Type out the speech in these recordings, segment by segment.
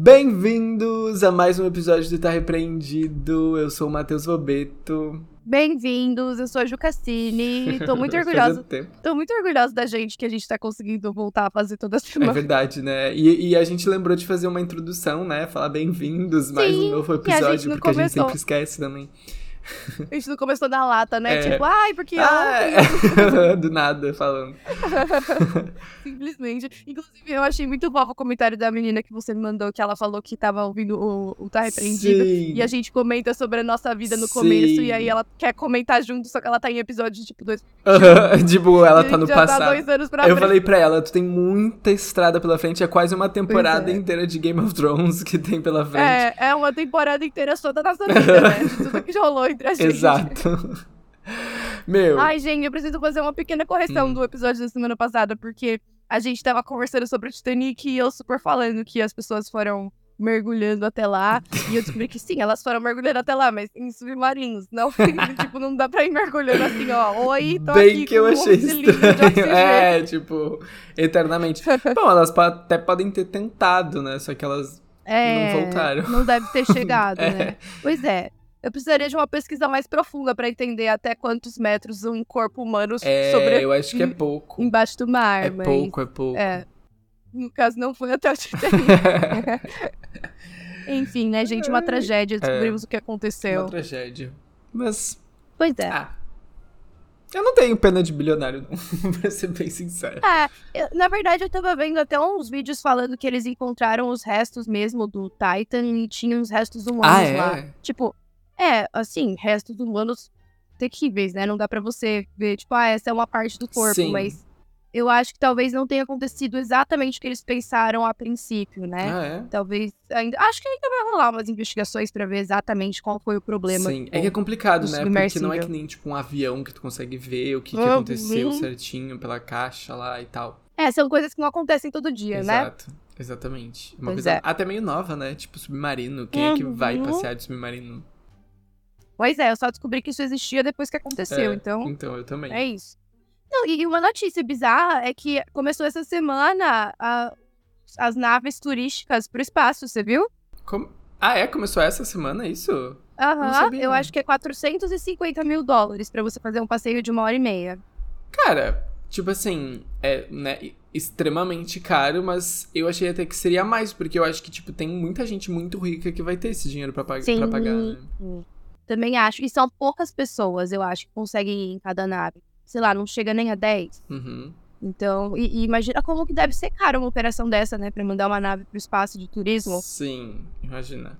Bem-vindos a mais um episódio do Tá Repreendido. Eu sou o Matheus Robeto. Bem-vindos, eu sou a Ju Cassini. Tô muito orgulhosa. Tô muito orgulhosa da gente que a gente tá conseguindo voltar a fazer toda semana. É verdade, né? E, e a gente lembrou de fazer uma introdução, né? Falar bem-vindos, mais um novo episódio, a porque começou. a gente sempre esquece também. A gente não começou na lata, né? É. Tipo, ai, porque ah, é. Do nada, falando. Simplesmente. Inclusive, eu achei muito fofo o comentário da menina que você me mandou, que ela falou que tava ouvindo o, o Tá Repreendido. Sim. E a gente comenta sobre a nossa vida no Sim. começo. E aí ela quer comentar junto, só que ela tá em episódio tipo dois. tipo, ela tá no tá passado. Tá dois anos pra eu frente. falei pra ela, tu tem muita estrada pela frente. É quase uma temporada é. inteira de Game of Thrones que tem pela frente. É, é uma temporada inteira toda da nossa vida, né? Tudo que rolou entre a gente. Exato. Meu. Ai, gente, eu preciso fazer uma pequena correção hum. do episódio da semana passada, porque a gente tava conversando sobre o Titanic e eu super falando que as pessoas foram mergulhando até lá. e eu descobri que sim, elas foram mergulhando até lá, mas em submarinos. Não, tipo, não dá pra ir mergulhando assim, ó. Oi, tô Bem aqui que eu achei estranho. É, tipo, eternamente. Bom, elas até podem ter tentado, né? Só que elas é, não voltaram. Não deve ter chegado, é. né? Pois é. Eu precisaria de uma pesquisa mais profunda para entender até quantos metros um corpo humano é, sobre. Eu acho que é pouco. Embaixo do mar. É mas... pouco, é pouco. É. No caso, não foi até o Titanic. Enfim, né, gente? Uma tragédia. Descobrimos é, o que aconteceu. Uma tragédia. Mas. Pois é. Ah, eu não tenho pena de bilionário, não, pra ser bem sincero. É, eu, na verdade eu tava vendo até uns vídeos falando que eles encontraram os restos mesmo do Titan e tinham os restos humanos ah, é? lá. Tipo, é, assim, restos humanos terríveis, né? Não dá para você ver, tipo, ah, essa é uma parte do corpo, Sim. mas eu acho que talvez não tenha acontecido exatamente o que eles pensaram a princípio, né? Ah, é? Talvez ainda. Acho que ainda vai rolar umas investigações para ver exatamente qual foi o problema. Sim, é que é complicado, né? Porque não é que nem, tipo, um avião que tu consegue ver o que, que aconteceu certinho pela caixa lá e tal. É, são coisas que não acontecem todo dia, Exato. né? Exato. Exatamente. Uma pois coisa é. até meio nova, né? Tipo, submarino. Quem uhum. é que vai uhum. passear de submarino? Pois é, eu só descobri que isso existia depois que aconteceu, é, então. Então, eu também. É isso. Não, e uma notícia bizarra é que começou essa semana a, as naves turísticas pro espaço, você viu? Como? Ah, é? Começou essa semana isso? Aham, uhum, eu acho que é 450 mil dólares para você fazer um passeio de uma hora e meia. Cara, tipo assim, é né, extremamente caro, mas eu achei até que seria mais, porque eu acho que, tipo, tem muita gente muito rica que vai ter esse dinheiro pra, pag Sim. pagar, né? Também acho. E são poucas pessoas, eu acho, que conseguem ir em cada nave. Sei lá, não chega nem a 10. Uhum. Então, e, e, imagina como que deve ser caro uma operação dessa, né? Pra mandar uma nave pro espaço de turismo. Sim, imagina.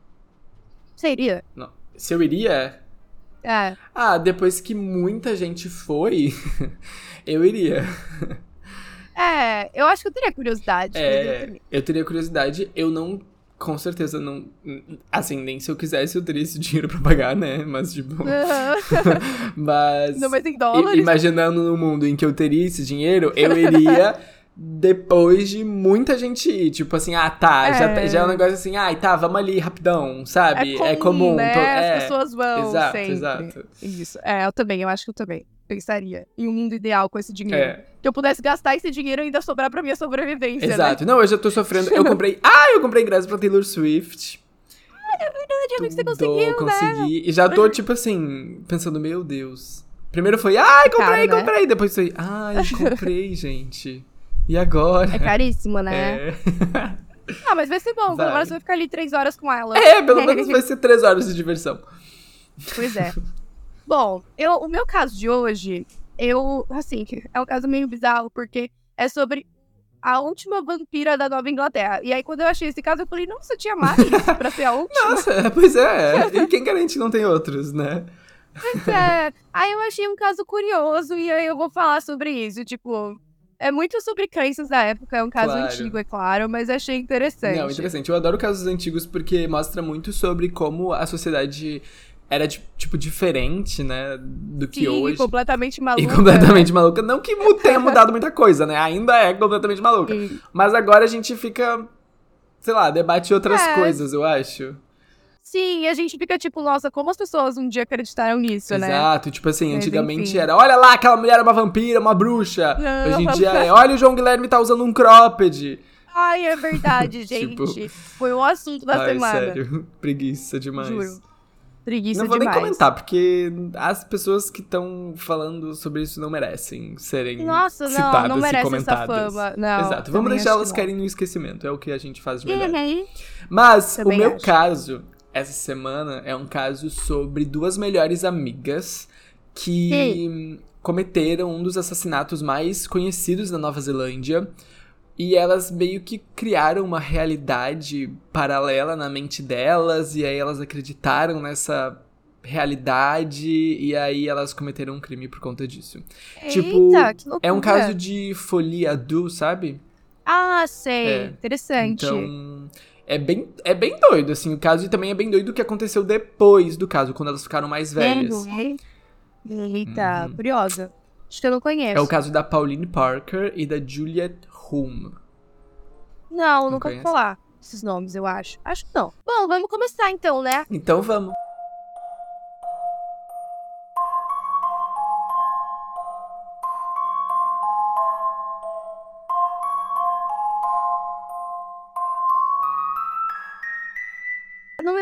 Você iria? Não. Se eu iria? É. Ah, depois que muita gente foi, eu iria. É, eu acho que eu teria curiosidade. É, eu teria curiosidade. Eu não com certeza não. Assim, nem se eu quisesse eu teria esse dinheiro pra pagar, né? Mas, tipo. mas. Não, mas em dólares. Imaginando no mundo em que eu teria esse dinheiro, eu iria. Depois de muita gente ir. Tipo assim, ah, tá, é. Já, já é um negócio assim, ai, ah, tá, vamos ali rapidão, sabe? É comum, é comum né? Tô, é. As pessoas vão exato, sempre. Exato, Isso. É, eu também, eu acho que eu também pensaria em um mundo ideal com esse dinheiro. É. Que eu pudesse gastar esse dinheiro e ainda sobrar pra minha sobrevivência. Né? Exato. Né? Não, eu já tô sofrendo. Eu comprei. ah, eu comprei ingresso pra Taylor Swift. Ah, é verdade, amigo, você conseguiu, consegui. Né? E já tô, tipo assim, pensando, meu Deus. Primeiro foi, ai, comprei, Cara, né? comprei. Depois foi, ai, comprei, gente. E agora? É caríssimo, né? É. ah, mas vai ser bom. Vai. Pelo menos você vai ficar ali três horas com ela. É, pelo menos vai ser três horas de diversão. Pois é. Bom, eu, o meu caso de hoje, eu, assim, é um caso meio bizarro, porque é sobre a última vampira da Nova Inglaterra. E aí, quando eu achei esse caso, eu falei, nossa, tinha mais pra ser a última. Nossa, pois é. E quem garante que não tem outros, né? Pois é. Aí eu achei um caso curioso e aí eu vou falar sobre isso. Tipo, é muito sobre crenças da época, é um caso claro. antigo, é claro, mas achei interessante. Não, interessante. Eu adoro casos antigos porque mostra muito sobre como a sociedade era, tipo, diferente, né, do que Sim, hoje. E completamente maluca. E completamente maluca. Não que tenha mudado muita coisa, né? Ainda é completamente maluca. Sim. Mas agora a gente fica, sei lá, debate outras é. coisas, eu acho. Sim, e a gente fica tipo, nossa, como as pessoas um dia acreditaram nisso, Exato. né? Exato, tipo assim, antigamente era, olha lá, aquela mulher é uma vampira, uma bruxa. Não, Hoje em dia é, olha o João Guilherme tá usando um cropped. Ai, é verdade, gente. Tipo, Foi o assunto da Ai, semana. sério. Preguiça demais. Juro. Preguiça não vou demais. nem comentar, porque as pessoas que estão falando sobre isso não merecem serem Nossa, não, citadas não e merece essa comentadas. fama. Não, Exato. Vamos deixar elas caírem no esquecimento. É o que a gente faz de melhor. Uhum. Mas Também o meu acho. caso, essa semana, é um caso sobre duas melhores amigas que cometeram um dos assassinatos mais conhecidos da Nova Zelândia. E elas meio que criaram uma realidade paralela na mente delas, e aí elas acreditaram nessa realidade, e aí elas cometeram um crime por conta disso. Tipo, Eita, que loucura. É um caso de folia do, sabe? Ah, sei. É. Interessante. Então, é bem, é bem doido, assim, o caso, e também é bem doido o que aconteceu depois do caso, quando elas ficaram mais velhas. Eita, Uhum. curiosa. Acho que eu não conheço. É o caso da Pauline Parker e da Juliet Hume. Não, Não nunca ouvi falar esses nomes, eu acho. Acho que não. Bom, vamos começar então, né? Então vamos.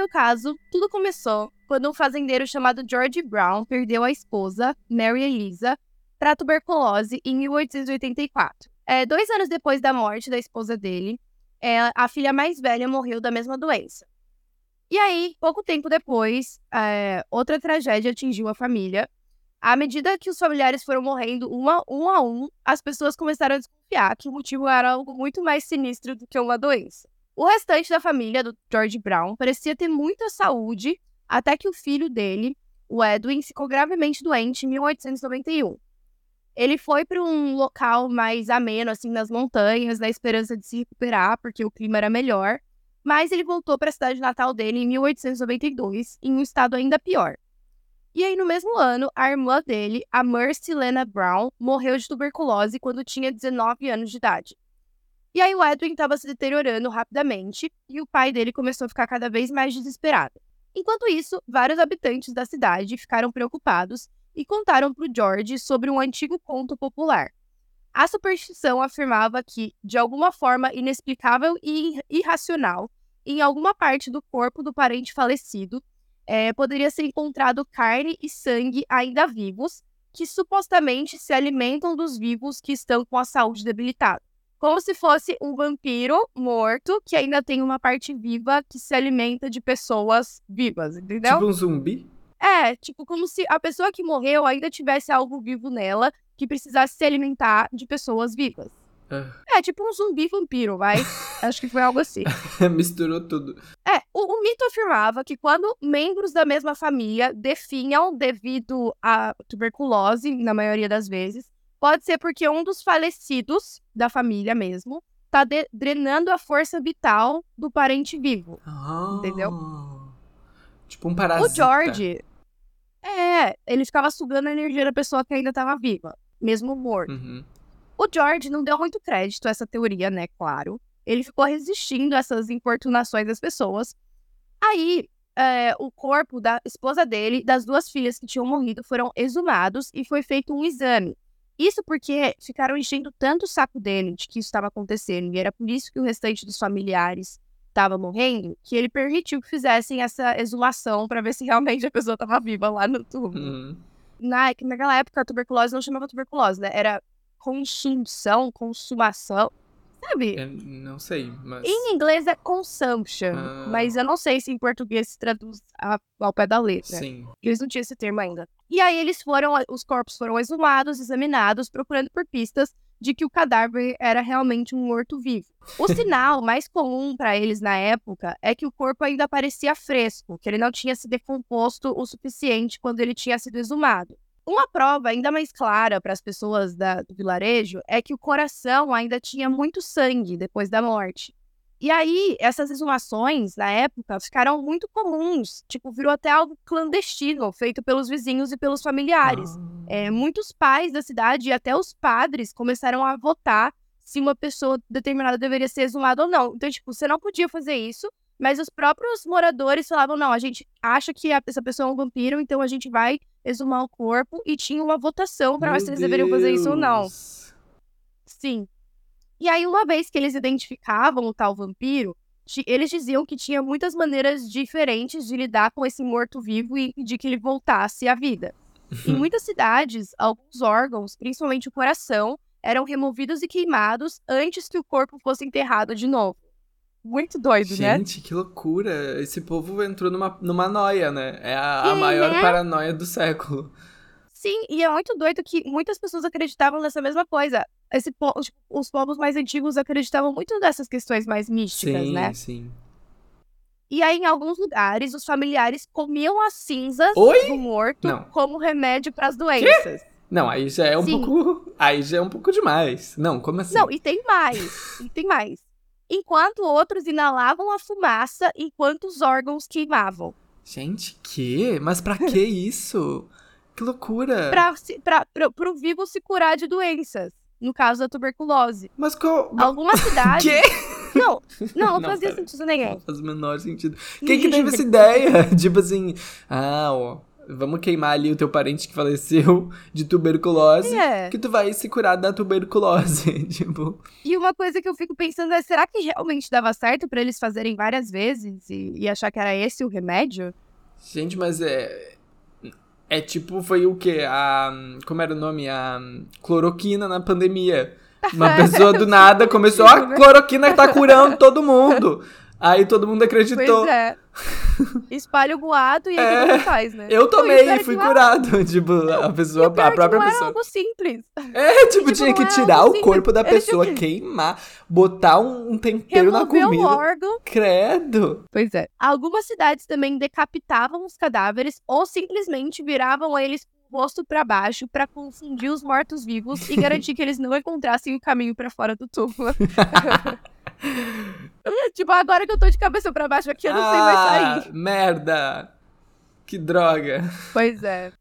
No caso, tudo começou quando um fazendeiro chamado George Brown perdeu a esposa, Mary Elisa, para tuberculose em 1884. É, dois anos depois da morte da esposa dele, é, a filha mais velha morreu da mesma doença. E aí, pouco tempo depois, é, outra tragédia atingiu a família. À medida que os familiares foram morrendo uma, um a um, as pessoas começaram a desconfiar que o motivo era algo muito mais sinistro do que uma doença. O restante da família do George Brown parecia ter muita saúde, até que o filho dele, o Edwin, ficou gravemente doente em 1891. Ele foi para um local mais ameno, assim, nas montanhas, na esperança de se recuperar, porque o clima era melhor. Mas ele voltou para a cidade natal dele em 1892, em um estado ainda pior. E aí, no mesmo ano, a irmã dele, a Mercy Lena Brown, morreu de tuberculose quando tinha 19 anos de idade. E aí, o Edwin estava se deteriorando rapidamente e o pai dele começou a ficar cada vez mais desesperado. Enquanto isso, vários habitantes da cidade ficaram preocupados e contaram para o George sobre um antigo conto popular. A superstição afirmava que, de alguma forma inexplicável e irracional, em alguma parte do corpo do parente falecido, eh, poderia ser encontrado carne e sangue ainda vivos, que supostamente se alimentam dos vivos que estão com a saúde debilitada. Como se fosse um vampiro morto que ainda tem uma parte viva que se alimenta de pessoas vivas, entendeu? Tipo um zumbi? É, tipo, como se a pessoa que morreu ainda tivesse algo vivo nela que precisasse se alimentar de pessoas vivas. Ah, É, tipo um zumbi vampiro, vai. Acho que foi algo assim. Misturou tudo. É, o, o mito afirmava que quando membros da mesma família definham devido à tuberculose, na maioria das vezes, pode ser porque um dos falecidos da família mesmo tá drenando a força vital do parente vivo. Ah, Entendeu? Tipo um parasita. O George, é, ele ficava sugando a energia da pessoa que ainda estava viva, mesmo morto. Uhum. O George não deu muito crédito a essa teoria, né? Claro. Ele ficou resistindo a essas importunações das pessoas. Aí, é, o corpo da esposa dele, das duas filhas que tinham morrido, foram exumados e foi feito um exame. Isso porque ficaram enchendo tanto o saco dele de que isso estava acontecendo, e era por isso que o restante dos familiares estava morrendo, que ele permitiu que fizessem essa exumação para ver se realmente a pessoa estava viva lá no túmulo. Uhum. Na, que naquela época a tuberculose não chamava tuberculose, né? Era consunção, consumação, sabe? Eu não sei, mas. Em inglês é consumption, Ah. mas eu não sei se em português se traduz a- ao pé da letra. Sim. Eles não tinham esse termo ainda. E aí eles foram, os corpos foram exumados, examinados, procurando por pistas de que o cadáver era realmente um morto-vivo. O sinal mais comum para eles na época é que o corpo ainda parecia fresco, que ele não tinha se decomposto o suficiente quando ele tinha sido exumado. Uma prova ainda mais clara para as pessoas da- do vilarejo é que o coração ainda tinha muito sangue depois da morte. E aí, essas exumações, na época, ficaram muito comuns. Tipo, virou até algo clandestino, feito pelos vizinhos e pelos familiares. Ah. É, muitos pais da cidade e até os padres começaram a votar se uma pessoa determinada deveria ser exumada ou não. Então, tipo, você não podia fazer isso, mas os próprios moradores falavam: não, a gente acha que essa pessoa é um vampiro, então a gente vai exumar o corpo. E tinha uma votação para ver se eles deveriam fazer isso ou não. Sim. E aí, uma vez que eles identificavam o tal vampiro, eles diziam que tinha muitas maneiras diferentes de lidar com esse morto-vivo e impedir que ele voltasse à vida. em muitas cidades, alguns órgãos, principalmente o coração, eram removidos e queimados antes que o corpo fosse enterrado de novo. Muito doido, Gente, né? Gente, que loucura. Esse povo entrou numa, numa noia, né? É a, a maior né? paranoia do século. Sim, e é muito doido que muitas pessoas acreditavam nessa mesma coisa. Esse, tipo, os povos mais antigos acreditavam muito nessas questões mais místicas, sim, né? Sim, sim. E aí, em alguns lugares, os familiares comiam as cinzas Oi? do morto Não. como remédio para as doenças. Quê? Não, aí já é um Sim. pouco. Aí já é um pouco demais. Não, como assim? Não, e tem mais. e tem mais. Enquanto outros inalavam a fumaça enquanto os órgãos queimavam. Gente, que? Mas pra que isso? Que loucura! Pra, pra, pra, pro vivo se curar de doenças. No caso da tuberculose. Mas qual. Algumas cidades. Quê? Não, não, não Não, fazia pera. sentido nenhum. Não faz o menor sentido. Quem que teve essa ideia? tipo assim, ah, ó, vamos queimar ali o teu parente que faleceu de tuberculose, É. que tu vai se curar da tuberculose. tipo, E uma coisa que eu fico pensando é, será que realmente dava certo pra eles fazerem várias vezes e, e achar que era esse o remédio? gente, mas é. É tipo, foi o quê? A. Como era o nome? A cloroquina na pandemia. Uma pessoa do nada começou, a cloroquina tá curando todo mundo. Aí todo mundo acreditou. Pois é. Espalha o boato e aí É. mundo faz, né? Eu tomei e é fui que é- curado. Tipo, a pessoa, a é que própria não era pessoa. algo simples. É, tipo, tipo, tinha que tirar o corpo da pessoa, que- queimar, botar um, um tempero na Remover o comida. órgão. Credo. Pois é. Algumas cidades também decapitavam os cadáveres ou simplesmente viravam eles com o rosto pra baixo pra confundir os mortos-vivos e garantir que eles não encontrassem o caminho pra fora do túmulo. tipo, agora que eu tô de cabeça pra baixo aqui, eu não sei mais sair. Ah, merda. Que droga. Pois é.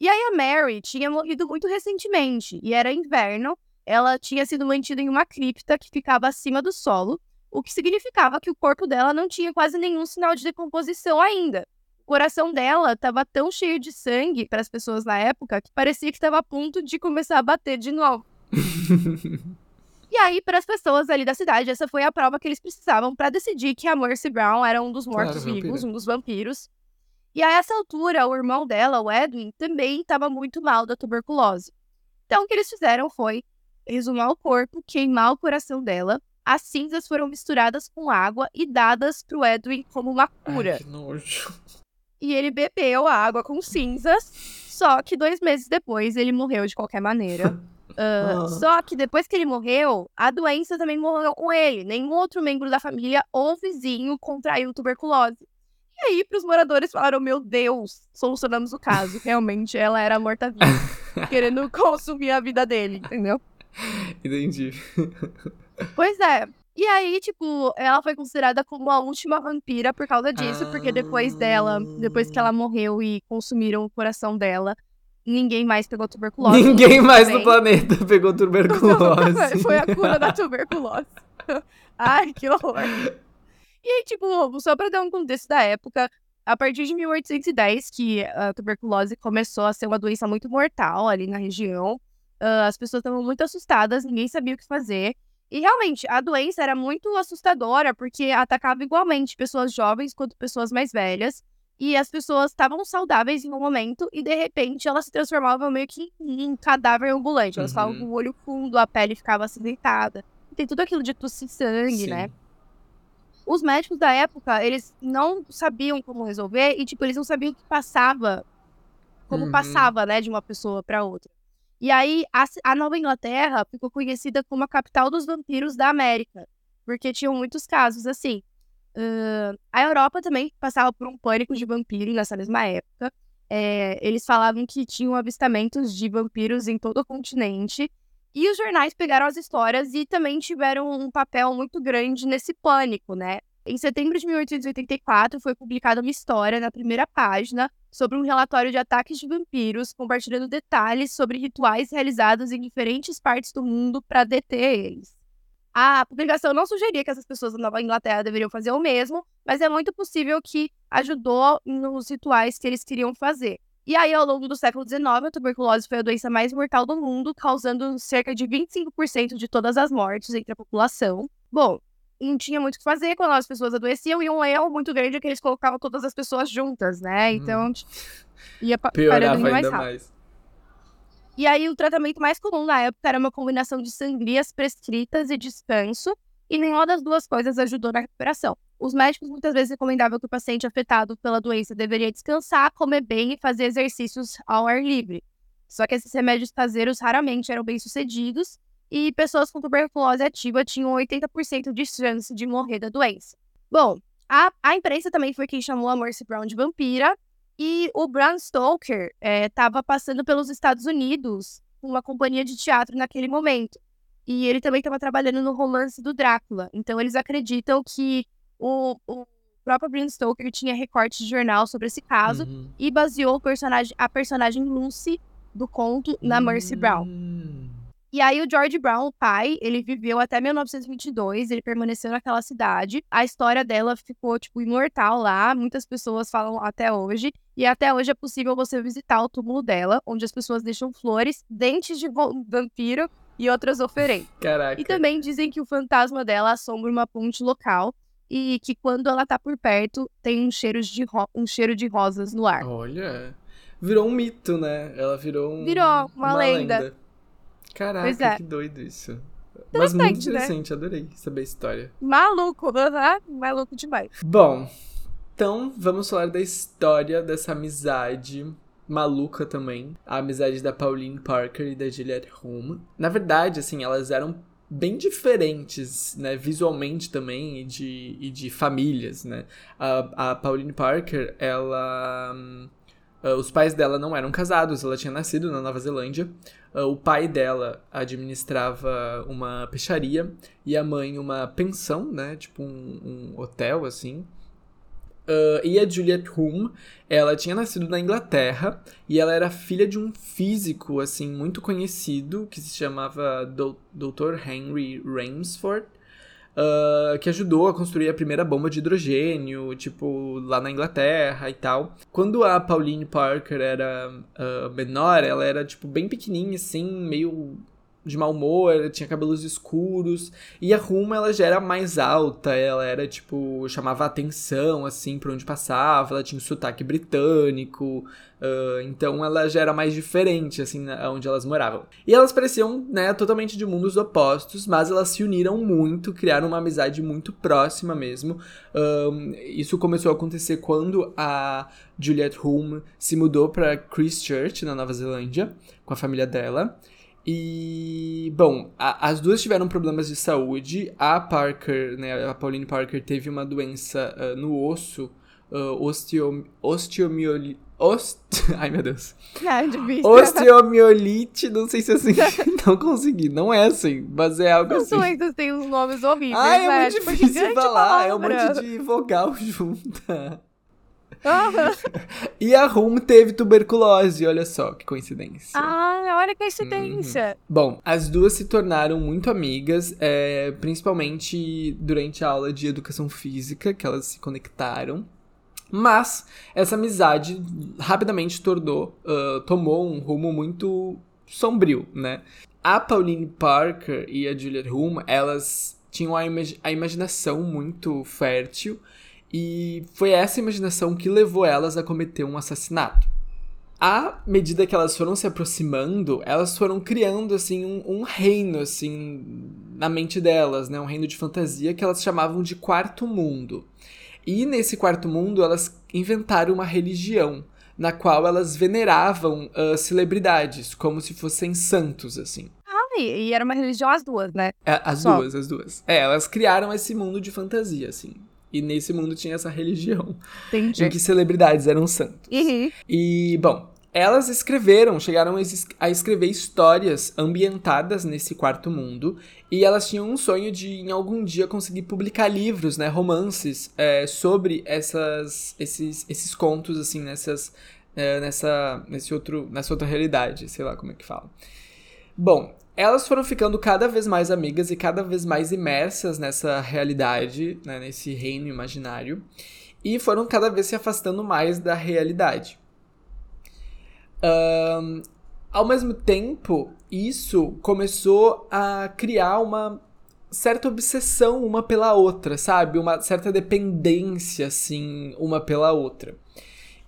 E aí a Mary tinha morrido muito recentemente e era inverno. Ela tinha sido mantida em uma cripta que ficava acima do solo, o que significava que o corpo dela não tinha quase nenhum sinal de decomposição ainda. O coração dela estava tão cheio de sangue para as pessoas na época que parecia que estava a ponto de começar a bater de novo. E aí, para as pessoas ali da cidade, essa foi a prova que eles precisavam para decidir que a Mercy Brown era um dos mortos-vivos, um dos vampiros. E a essa altura, o irmão dela, o Edwin, também estava muito mal da tuberculose. Então, o que eles fizeram foi resumar o corpo, queimar o coração dela. As cinzas foram misturadas com água e dadas pro Edwin como uma cura. Ai, que nojo. E ele bebeu a água com cinzas, só que dois meses depois ele morreu de qualquer maneira. Ah, Ah. Só que depois que ele morreu, a doença também morreu com ele. Nenhum outro membro da família ou vizinho contraiu tuberculose. E aí, pros moradores falaram: Meu Deus, solucionamos o caso. Realmente, ela era morta-viva, querendo consumir a vida dele, entendeu? Entendi. Pois é. E aí, tipo, ela foi considerada como a última vampira por causa disso, porque depois dela, depois que ela morreu e consumiram o coração dela, ninguém mais pegou tuberculose. Ninguém mais no planeta pegou tuberculose. Foi a cura da tuberculose. Ai, que horror. E aí, tipo, só pra dar um contexto da época, a partir de 1810, que a tuberculose começou a ser uma doença muito mortal ali na região, ah, as pessoas estavam muito assustadas, ninguém sabia o que fazer. E realmente, a doença era muito assustadora, porque atacava igualmente pessoas jovens quanto pessoas mais velhas. E as pessoas estavam saudáveis em um momento e de repente elas se transformavam meio que em cadáver ambulante. Elas ficavam Uhum. com o olho fundo, a pele ficava acidentada. Tem tudo aquilo de tossir sangue, Sim. né? Os médicos da época, eles não sabiam como resolver e, tipo, eles não sabiam o que passava, como Uhum. passava, né, de uma pessoa pra outra. E aí, a, a Nova Inglaterra ficou conhecida como a capital dos vampiros da América, porque tinham muitos casos assim. Ahn, a Europa também passava por um pânico de vampiro nessa mesma época. É, eles falavam que tinham avistamentos de vampiros em todo o continente. E os jornais pegaram as histórias e também tiveram um papel muito grande nesse pânico, né? Em setembro de 1884, foi publicada uma história na primeira página sobre um relatório de ataques de vampiros, compartilhando detalhes sobre rituais realizados em diferentes partes do mundo para deter eles. A publicação não sugeria que essas pessoas da Nova Inglaterra deveriam fazer o mesmo, mas é muito possível que ajudou nos rituais que eles queriam fazer. E aí, ao longo do século XIX, a tuberculose foi a doença mais mortal do mundo, causando cerca de 25% de todas as mortes entre a população. Bom, não tinha muito o que fazer quando as pessoas adoeciam, e um erro muito grande é que eles colocavam todas as pessoas juntas, né? Hum. Então, hum. ia parando mais rápido. Mais. E aí, o tratamento mais comum na época era uma combinação de sangrias prescritas e descanso, e nenhuma das duas coisas ajudou na recuperação. Os médicos muitas vezes recomendavam que o paciente afetado pela doença deveria descansar, comer bem e fazer exercícios ao ar livre. Só que esses remédios caseiros raramente eram bem-sucedidos e pessoas com tuberculose ativa tinham 80% de chance de morrer da doença. Bom, a, a imprensa também foi quem chamou a Mercy Brown de vampira e o Bram Stoker estava é, passando pelos Estados Unidos com uma companhia de teatro naquele momento. E ele também estava trabalhando no romance do Drácula. Então eles acreditam que o, o próprio Bram Stoker tinha recorte de jornal sobre esse caso uhum. e baseou personagem, a personagem Lucy do conto na Mercy uhum. Brown. E aí o George Brown, o pai, ele viveu até 1922, ele permaneceu naquela cidade. A história dela ficou, tipo, imortal lá, muitas pessoas falam até hoje. E até hoje é possível você visitar o túmulo dela, onde as pessoas deixam flores, dentes de vampiro e outras oferendas. Caraca. E também dizem que o fantasma dela assombra uma ponte local e que quando ela tá por perto tem um cheiro de, um cheiro de rosas no ar. Olha, virou um mito, né? Ela virou um, Virou uma, uma lenda. lenda. Caraca, é. que doido isso. Mas muito interessante, né? adorei saber a história. Maluco, né? Maluco demais. Bom, então vamos falar da história dessa amizade maluca também. A amizade da Pauline Parker e da Juliette Hume. Na verdade, assim, elas eram bem diferentes, né, visualmente também e de, e de famílias, né. A, a Pauline Parker, ela... Uh, os pais dela não eram casados, ela tinha nascido na Nova Zelândia. Uh, o pai dela administrava uma peixaria e a mãe uma pensão, né, tipo um, um hotel, assim. Uh, e a Juliet Hume, ela tinha nascido na Inglaterra e ela era filha de um físico, assim, muito conhecido, que se chamava Dr. Henry Rainsford, uh, que ajudou a construir a primeira bomba de hidrogênio, tipo, lá na Inglaterra e tal. Quando a Pauline Parker era uh, menor, ela era, tipo, bem pequenininha, assim, meio de mau humor, tinha cabelos escuros. E a Ruma, ela já era mais alta, ela era, tipo, chamava atenção, assim, por onde passava, ela tinha um sotaque britânico, uh, então ela já era mais diferente, assim, onde elas moravam. E elas pareciam, né, totalmente de mundos opostos, mas elas se uniram muito, criaram uma amizade muito próxima mesmo. Isso começou a acontecer quando a Juliette Hume se mudou para Christchurch, na Nova Zelândia, com a família dela. E, bom, a, as duas tiveram problemas de saúde. A Parker, né, a Pauline Parker teve uma doença uh, no osso, uh, osteo, osteomiolite. Ost... Ai, meu Deus. É, difícil. Osteomiolite, não sei se é assim. não consegui, não é assim, mas é algo assim. As doenças têm uns nomes horríveis, Ah, é né? muito tipo, difícil falar, é um monte de vogal junta. e a Rum teve tuberculose, olha só que coincidência. Ah, olha que coincidência. Uhum. Bom, as duas se tornaram muito amigas, é, principalmente durante a aula de educação física, que elas se conectaram. Mas essa amizade rapidamente tornou, uh, tomou um rumo muito sombrio, né? A Pauline Parker e a Juliet Hume, elas tinham a, imag a imaginação muito fértil e foi essa imaginação que levou elas a cometer um assassinato. À medida que elas foram se aproximando, elas foram criando assim um, um, reino assim na mente delas, né? Um reino de fantasia que elas chamavam de quarto mundo. E nesse quarto mundo elas inventaram uma religião na qual elas veneravam uh, celebridades como se fossem santos assim. Ah, e era uma religião as duas, né? É, as Só. duas, as duas. É, elas criaram esse mundo de fantasia assim. E nesse mundo tinha essa religião. Entendi. Em que celebridades eram santos. Uhum. E, bom, elas escreveram, chegaram a escrever histórias ambientadas nesse quarto mundo. E elas tinham um sonho de, em algum dia, conseguir publicar livros, né? Romances é, sobre essas, esses, esses contos, assim, nessas. É, nessa, nesse outro, nessa outra realidade, sei lá como é que fala. Bom, elas foram ficando cada vez mais amigas e cada vez mais imersas nessa realidade, né, nesse reino imaginário, e foram cada vez se afastando mais da realidade. Um, ao mesmo tempo, isso começou a criar uma certa obsessão uma pela outra, sabe? Uma certa dependência, assim, uma pela outra.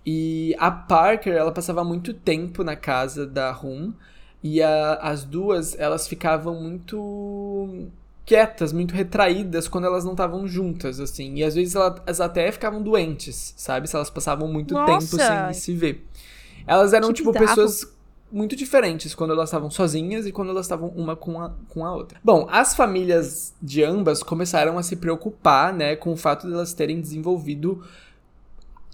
E a Parker, ela passava muito tempo na casa da Rum, e a, as duas, elas ficavam muito quietas, muito retraídas quando elas não estavam juntas, assim. E às vezes elas até ficavam doentes, sabe? Se elas passavam muito Nossa. tempo sem se ver. Elas eram, que tipo, bizarro. pessoas muito diferentes quando elas estavam sozinhas e quando elas estavam uma com a, com a outra. Bom, as famílias de ambas começaram a se preocupar, né, com o fato de elas terem desenvolvido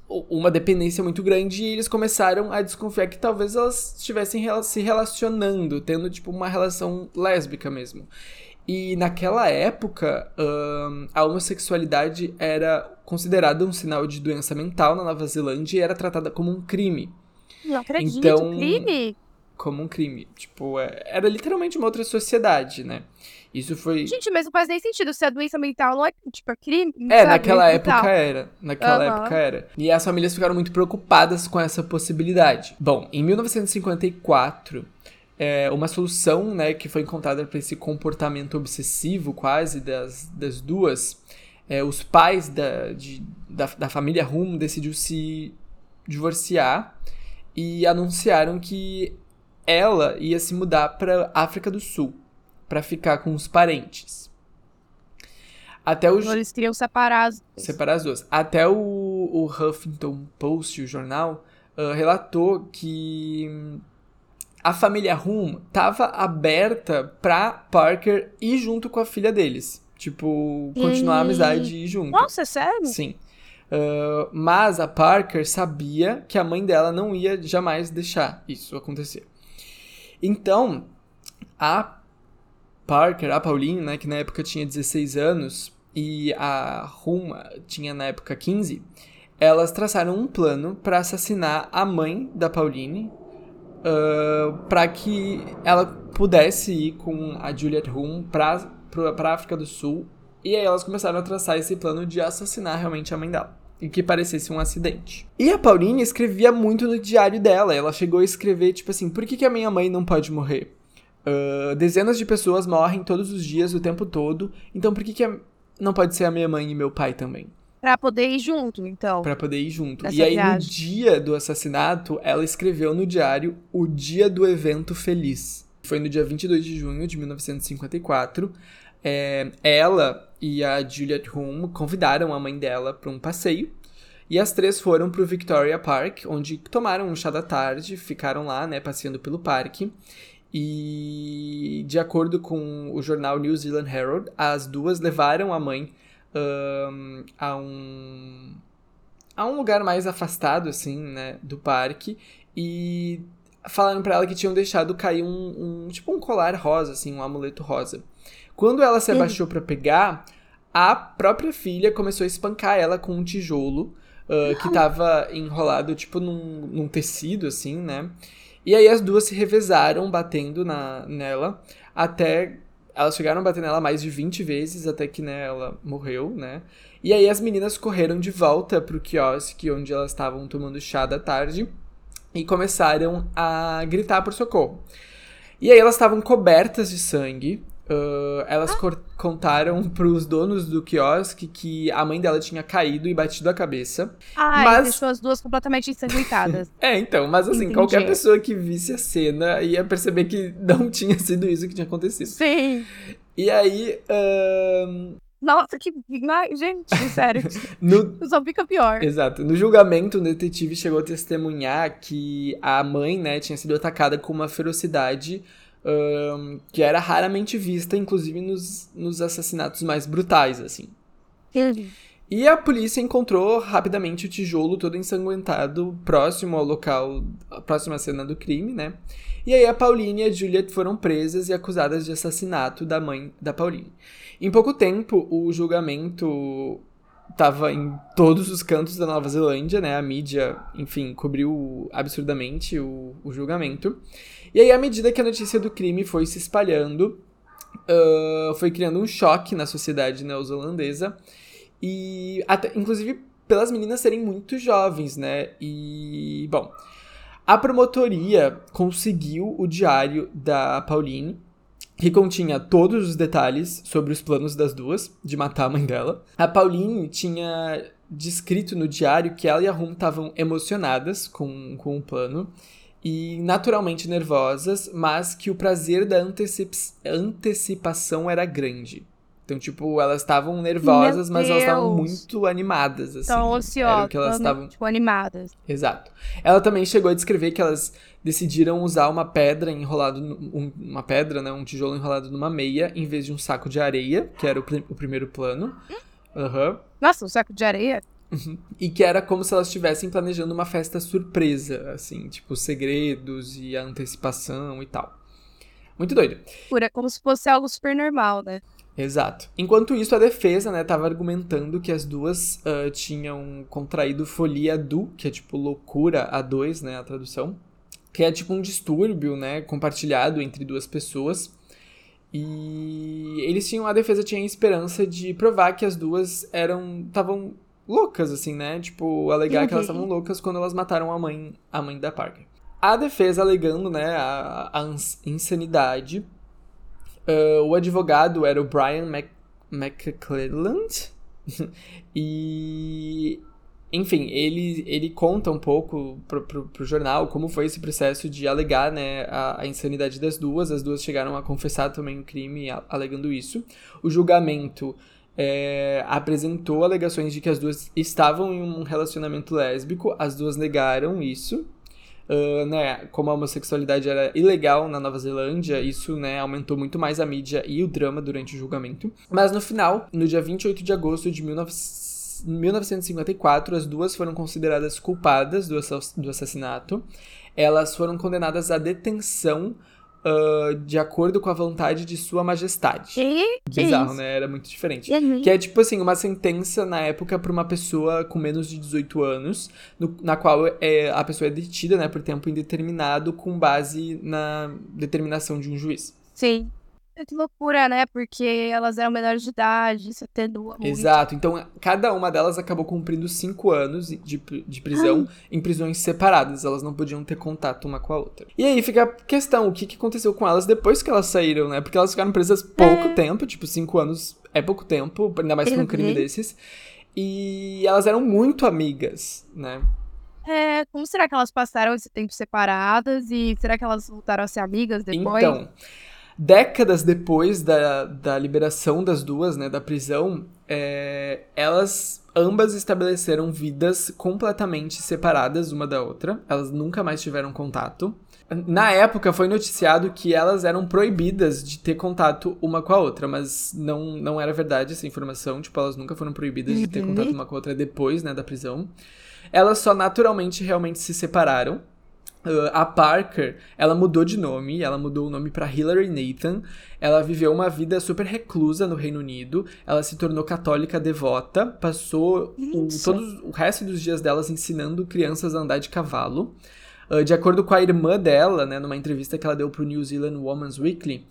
uma dependência muito grande e eles começaram a desconfiar que talvez elas estivessem se relacionando, tendo tipo uma relação lésbica mesmo. E naquela época, um, a homossexualidade era considerada um sinal de doença mental na Nova Zelândia e era tratada como um crime. Não acredito, então, crime? Como um crime. Tipo, é, era literalmente uma outra sociedade, né? Isso foi. Gente, mas não faz nem sentido. Se a doença mental não é, tipo, é crime. É, sabe? naquela época mental. era. Naquela uhum. época era. E as famílias ficaram muito preocupadas com essa possibilidade. Bom, em 1954, é, uma solução né, que foi encontrada para esse comportamento obsessivo quase das, das duas, é, os pais da, de, da, da família Rum decidiu se divorciar e anunciaram que ela ia se mudar para África do Sul para ficar com os parentes. Até o eles queriam separar as duas. Separar as duas. Até o, o Huffington Post, o jornal, uh, relatou que a família Rum tava aberta pra Parker ir junto com a filha deles. Tipo, continuar e... a amizade e ir junto. Nossa, é sério? Sim. Uh, mas a Parker sabia que a mãe dela não ia jamais deixar isso acontecer. Então, a Parker, a Pauline, né, que na época tinha 16 anos, e a Rum tinha na época 15, elas traçaram um plano para assassinar a mãe da Pauline, uh, para que ela pudesse ir com a Juliet Rum para a África do Sul. E aí elas começaram a traçar esse plano de assassinar realmente a mãe dela. E que parecesse um acidente. E a Pauline escrevia muito no diário dela. Ela chegou a escrever, tipo assim, por que, que a minha mãe não pode morrer? Uh, dezenas de pessoas morrem todos os dias, o tempo todo. Então por que, que a... não pode ser a minha mãe e meu pai também? Pra poder ir junto, então. Pra poder ir junto. E aí, viagem. no dia do assassinato, ela escreveu no diário o dia do evento feliz. Foi no dia 22 de junho de 1954. É, ela e a Juliet Hume convidaram a mãe dela para um passeio. E as três foram pro Victoria Park, onde tomaram um chá da tarde, ficaram lá, né, passeando pelo parque. E, de acordo com o jornal New Zealand Herald, as duas levaram a mãe um, a um a um lugar mais afastado assim, né, do parque e falaram para ela que tinham deixado cair um, um, tipo um colar rosa assim, um amuleto rosa. Quando ela se abaixou para pegar, a própria filha começou a espancar ela com um tijolo uh, que tava enrolado tipo num, num tecido assim, né? E aí as duas se revezaram batendo na, nela até elas chegaram a bater nela mais de 20 vezes até que né, ela morreu, né? E aí as meninas correram de volta pro quiosque onde elas estavam tomando chá da tarde e começaram a gritar por socorro. E aí elas estavam cobertas de sangue, Uh, elas ah. contaram pros donos do quiosque que a mãe dela tinha caído e batido a cabeça. Ai, mas... deixou as duas completamente ensanguentadas. é, então, mas assim, Entendi. qualquer pessoa que visse a cena ia perceber que não tinha sido isso que tinha acontecido. Sim. E aí. Uh... Nossa, que. Gente, sério. no... Só fica pior. Exato. No julgamento, o detetive chegou a testemunhar que a mãe, né, tinha sido atacada com uma ferocidade um, que era raramente vista, inclusive nos, nos assassinatos mais brutais, assim. E a polícia encontrou rapidamente o tijolo todo ensanguentado próximo ao local, próximo à cena do crime, né? E aí a Pauline e a Juliet foram presas e acusadas de assassinato da mãe da Pauline. Em pouco tempo, o julgamento estava em todos os cantos da Nova Zelândia, né? A mídia, enfim, cobriu absurdamente o, o julgamento. E aí, à medida que a notícia do crime foi se espalhando, uh, foi criando um choque na sociedade neozelandesa. E, até, inclusive, pelas meninas serem muito jovens, né? E, bom, A promotoria conseguiu o diário da Pauline, que continha todos os detalhes sobre os planos das duas de matar a mãe dela. A Pauline tinha descrito no diário que ela e a Rum estavam emocionadas com, com o plano e naturalmente nervosas, mas que o prazer da antecip antecipação era grande. Então, tipo, elas estavam nervosas, mas elas estavam muito animadas, assim. Estão ansiosas, que elas estavam tipo, animadas. Exato. Ela também chegou a descrever que elas decidiram usar uma pedra enrolado, um, uma pedra, né, um tijolo enrolado numa meia, em vez de um saco de areia, que era o, o primeiro plano. Uhum. Nossa, um saco de areia? Uhum. E que era como se elas estivessem planejando uma festa surpresa, assim, tipo, segredos e a antecipação e tal. Muito doido. Pura, como se fosse algo super normal, né? Exato. Enquanto isso, a defesa, né, tava argumentando que as duas uh, tinham contraído folia do, que é tipo loucura a dois, né, a tradução, que é tipo um distúrbio, né, compartilhado entre duas pessoas. E eles tinham, a defesa tinha esperança de provar que as duas eram, estavam loucas, assim, né, tipo, alegar uhum. que elas uhum. estavam loucas quando elas mataram a mãe, a mãe da Parker. A defesa alegando, né, a, a insanidade Uh, o advogado era o Brian Mc, McClelland. e. Enfim, ele, ele conta um pouco pro, pro, pro, jornal como foi esse processo de alegar né, a, a, insanidade das duas. As duas chegaram a confessar também o crime alegando isso. O julgamento é, apresentou alegações de que as duas estavam em um relacionamento lésbico. As duas negaram isso. Uh, né, como a homossexualidade era ilegal na Nova Zelândia, isso né, aumentou muito mais a mídia e o drama durante o julgamento. Mas no final, no dia 28 de agosto de 1954, as duas foram consideradas culpadas do, do assassinato. Elas foram condenadas à detenção uh, de acordo com a vontade de Sua Majestade. E? Bizarro, né? Era muito diferente. Uhum. Que é tipo assim, uma sentença na época para uma pessoa com menos de 18 anos, no, na qual é, a pessoa é detida, né, por tempo indeterminado com base na determinação de um juiz. Sim. É que loucura, né? Porque elas eram menores de idade, isso atenua muito. Exato. Então, cada uma delas acabou cumprindo cinco anos de, de prisão ah. em prisões separadas. Elas não podiam ter contato uma com a outra. E aí fica a questão, o que, que aconteceu com elas depois que elas saíram, né? Porque elas ficaram presas pouco é. tempo, tipo, cinco anos é pouco tempo, ainda mais pra um crime desses. E elas eram muito amigas, né? É, como será que elas passaram esse tempo separadas? E será que elas voltaram a ser amigas depois? Então... Décadas depois da, da liberação das duas, né, da prisão, é, elas ambas estabeleceram vidas completamente separadas uma da outra. Elas nunca mais tiveram contato. Na época foi noticiado que elas eram proibidas de ter contato uma com a outra, mas não, não era verdade essa informação. Tipo, elas nunca foram proibidas de ter uhum. contato uma com a outra depois, né, da prisão. Elas só naturalmente realmente se separaram. A Parker, ela mudou de nome, ela mudou o nome para Hilary Nathan. Ela viveu uma vida super reclusa no Reino Unido. Ela se tornou católica devota, passou o, todos, o resto dos dias delas ensinando crianças a andar de cavalo. Uh, de acordo com a irmã dela, né, numa entrevista que ela deu pro New Zealand Women's Weekly,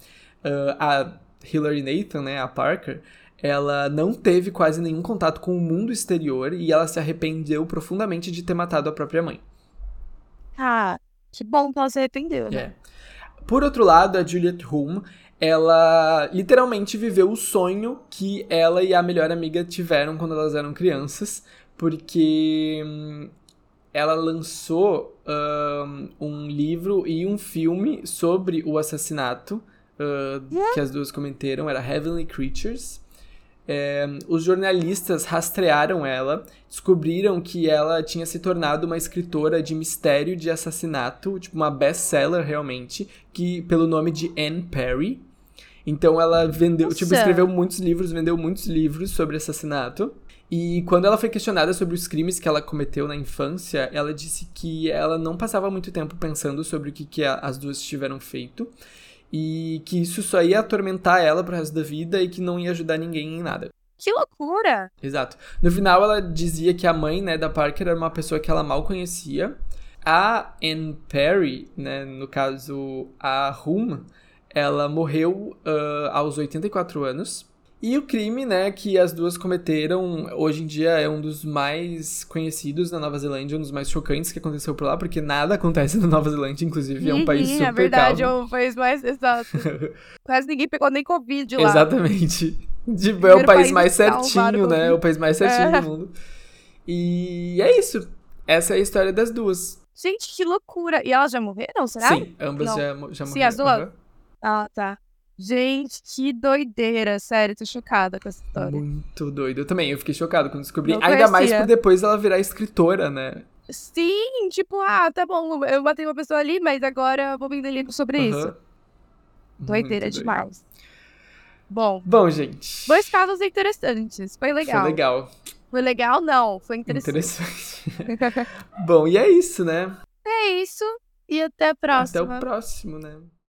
uh, a Hilary Nathan, né, a Parker, ela não teve quase nenhum contato com o mundo exterior e ela se arrependeu profundamente de ter matado a própria mãe. Ah, que bom que ela se arrependeu, né? É. Por outro lado, a Juliet Hume, ela literalmente viveu o sonho que ela e a melhor amiga tiveram quando elas eram crianças, porque hum, ela lançou um, um, livro e um filme sobre o assassinato uh, que as duas cometeram, era Heavenly Creatures. É, os jornalistas rastrearam ela, descobriram que ela tinha se tornado uma escritora de mistério de assassinato, tipo uma best-seller realmente, que pelo nome de Anne Perry. Então ela vendeu, Nossa. tipo, escreveu muitos livros, vendeu muitos livros sobre assassinato. E quando ela foi questionada sobre os crimes que ela cometeu na infância, ela disse que ela não passava muito tempo pensando sobre o que, que as duas tiveram feito e que isso só ia atormentar ela pro resto da vida e que não ia ajudar ninguém em nada. Que loucura! Exato. No final, ela dizia que a mãe, né, da Parker era uma pessoa que ela mal conhecia. A Anne Perry, né, no caso, a Hum, ela morreu uh, aos 84 anos. E o crime, né, que as duas cometeram, hoje em dia é um dos mais conhecidos na Nova Zelândia, um dos mais chocantes que aconteceu por lá, porque nada acontece na Nova Zelândia, inclusive, é um país super É verdade, calmo. é o país mais. Exato. Quase ninguém pegou nem Covid lá. Exatamente. Tipo, é o país país mais certinho, né? pelo O país mais certinho É. do mundo. E é isso. Essa é a história das duas. Gente, que loucura. E elas já morreram, será? Sim, ambas Não. já, já Sim, morreram. as duas? Aham. Ah, tá. Gente, que doideira. Sério, tô chocada com essa história. Muito doido. Eu também, eu fiquei chocado quando descobri. Não Ainda mais por depois ela virar escritora, né? Sim, tipo, ah, tá bom, eu matei uma pessoa ali, mas agora eu vou vender livro sobre isso. Aham. Doideira Muito doido. demais. Bom, Bom, gente. dois casos interessantes. Foi legal. Foi legal. Foi legal, não. Foi interessante. Interessante. Bom, e é isso, né? é isso. E até a próxima. Até o próximo, né?